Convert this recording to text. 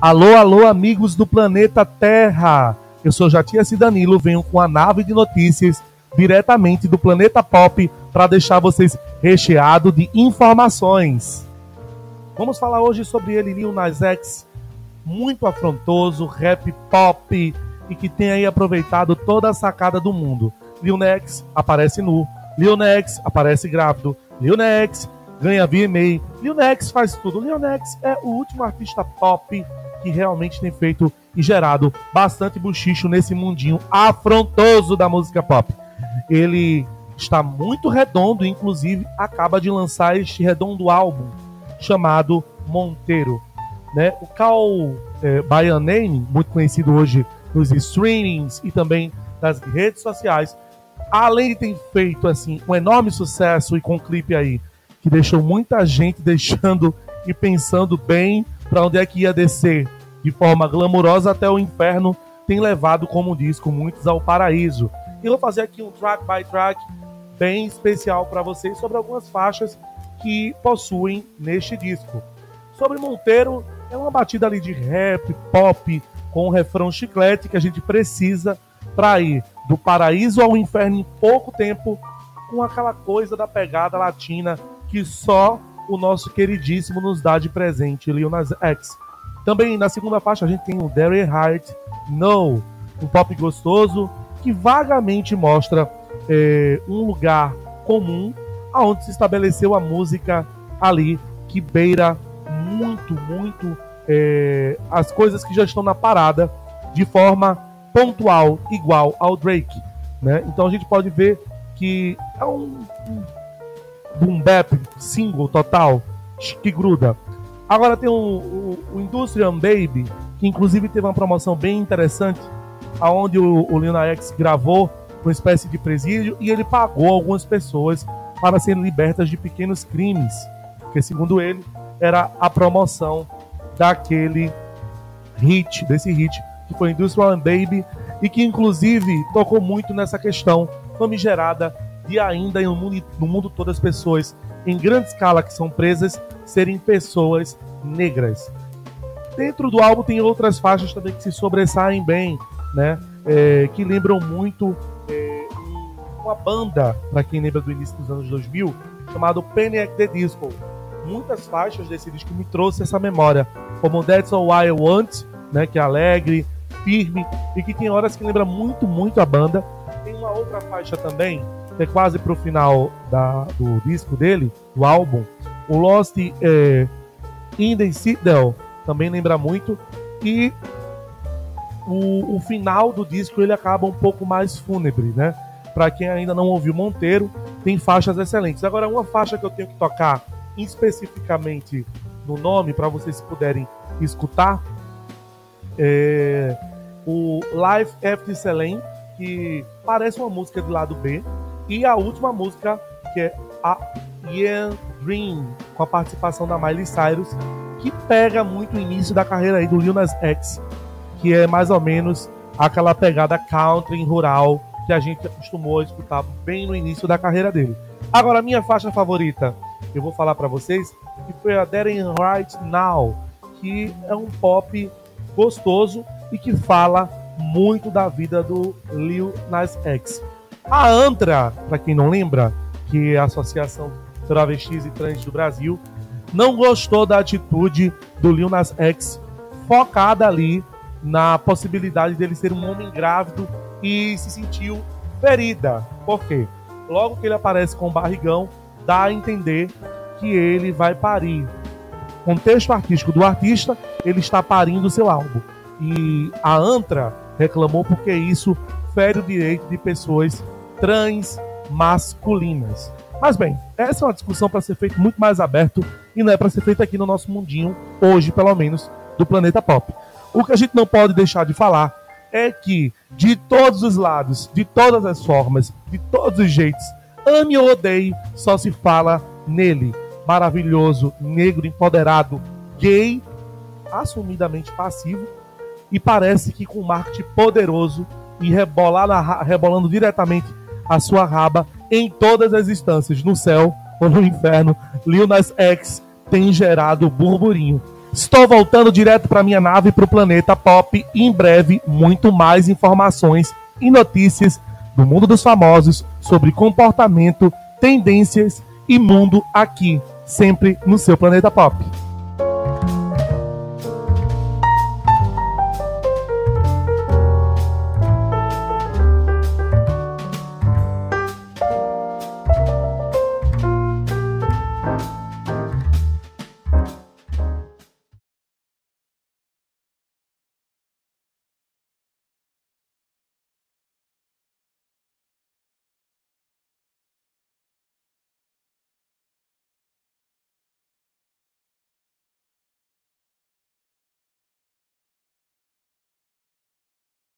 Alô, alô, amigos do planeta Terra! Eu sou Jatias Danilo, venho com a nave de notícias diretamente do planeta Pop para deixar vocês recheado de informações. Vamos falar hoje sobre ele, Lil Nas X, muito afrontoso, rap pop e que tem aí aproveitado toda a sacada do mundo. Lil Nex aparece nu, Lil Nex aparece grávido, Lil Nex ganha VMA, Lil Nex faz tudo. Lil Nex é o último artista pop que realmente tem feito e gerado bastante buchicho nesse mundinho afrontoso da música pop. Ele está muito redondo, inclusive acaba de lançar este redondo álbum chamado Monteiro. Né? O Cal é, muito conhecido hoje nos streamings e também nas redes sociais, além de ter feito assim um enorme sucesso e com um clipe aí que deixou muita gente deixando e pensando bem para onde é que ia descer de forma glamurosa até o inferno, tem levado como disco muitos ao paraíso. E eu vou fazer aqui um track by track bem especial para vocês sobre algumas faixas que possuem neste disco. Sobre Monteiro, é uma batida ali de rap, pop, com um refrão chiclete que a gente precisa para ir do paraíso ao inferno em pouco tempo, com aquela coisa da pegada latina que só o nosso queridíssimo nos dá de presente, Lil Nas X. Também na segunda faixa a gente tem o Derry Heart No, um pop gostoso que vagamente mostra é, um lugar comum aonde se estabeleceu a música ali que beira muito, muito é, as coisas que já estão na parada de forma pontual, igual ao Drake. Né? Então a gente pode ver que é um, um boom bap single total que gruda. Agora tem o, o, o Industrial Baby, que inclusive teve uma promoção bem interessante, aonde o, o Lil X gravou uma espécie de presídio e ele pagou algumas pessoas para serem libertas de pequenos crimes, que segundo ele era a promoção daquele hit, desse hit que foi Industrial Baby e que inclusive tocou muito nessa questão famigerada de ainda no mundo, no mundo todo as pessoas em grande escala que são presas serem pessoas negras. Dentro do álbum tem outras faixas também que se sobressaem bem, né? É, que lembram muito é, uma banda, para quem lembra do início dos anos 2000, chamado Panic! the Disco. Muitas faixas desse disco me trouxe essa memória, como That's All I Want, né, que é alegre, firme e que tem horas que lembra muito, muito a banda. Tem uma outra faixa também, é quase pro final da, do disco dele, do álbum, o Lost é, in the Citadel também lembra muito. E o, o, final do disco ele acaba um pouco mais fúnebre, né? Para quem ainda não ouviu Monteiro, tem faixas excelentes. Agora, uma faixa que eu tenho que tocar especificamente no nome, para vocês puderem escutar, é o Life After Selene, que parece uma música do lado B, e a última música, que é a Young Dream, com a participação da Miley Cyrus, que pega muito o início da carreira aí do Lil Nas X, que é mais ou menos aquela pegada country rural que a gente acostumou a escutar bem no início da carreira dele. Agora, minha faixa favorita, eu vou falar para vocês, que foi a Dead Right Now, que é um pop gostoso e que fala muito da vida do Lil Nas X. A Antra, para quem não lembra, que é a Associação Travestis e Trans do Brasil, não gostou da atitude do Lil Nas X, focada ali na possibilidade dele ser um homem grávido e se sentiu ferida. Por quê? Logo que ele aparece com o barrigão, dá a entender que ele vai parir. Contexto artístico do artista, ele está parindo seu álbum. E a Antra reclamou porque isso fere o direito de pessoas trans masculinas. Mas bem, essa é uma discussão para ser feita muito mais aberto e não é para ser feita aqui no nosso mundinho, hoje pelo menos, do planeta pop. O que a gente não pode deixar de falar é que, de todos os lados, de todas as formas, de todos os jeitos, ame ou odeie, só se fala nele. Maravilhoso, negro, empoderado, gay, assumidamente passivo e parece que com marketing poderoso e rebolar rebolando diretamente a sua raba em todas as instâncias, no céu ou no inferno, Lil Nas X tem gerado burburinho. Estou voltando direto para minha nave para o planeta Pop e em breve muito mais informações e notícias do mundo dos famosos sobre comportamento, tendências e mundo aqui, sempre no seu planeta Pop.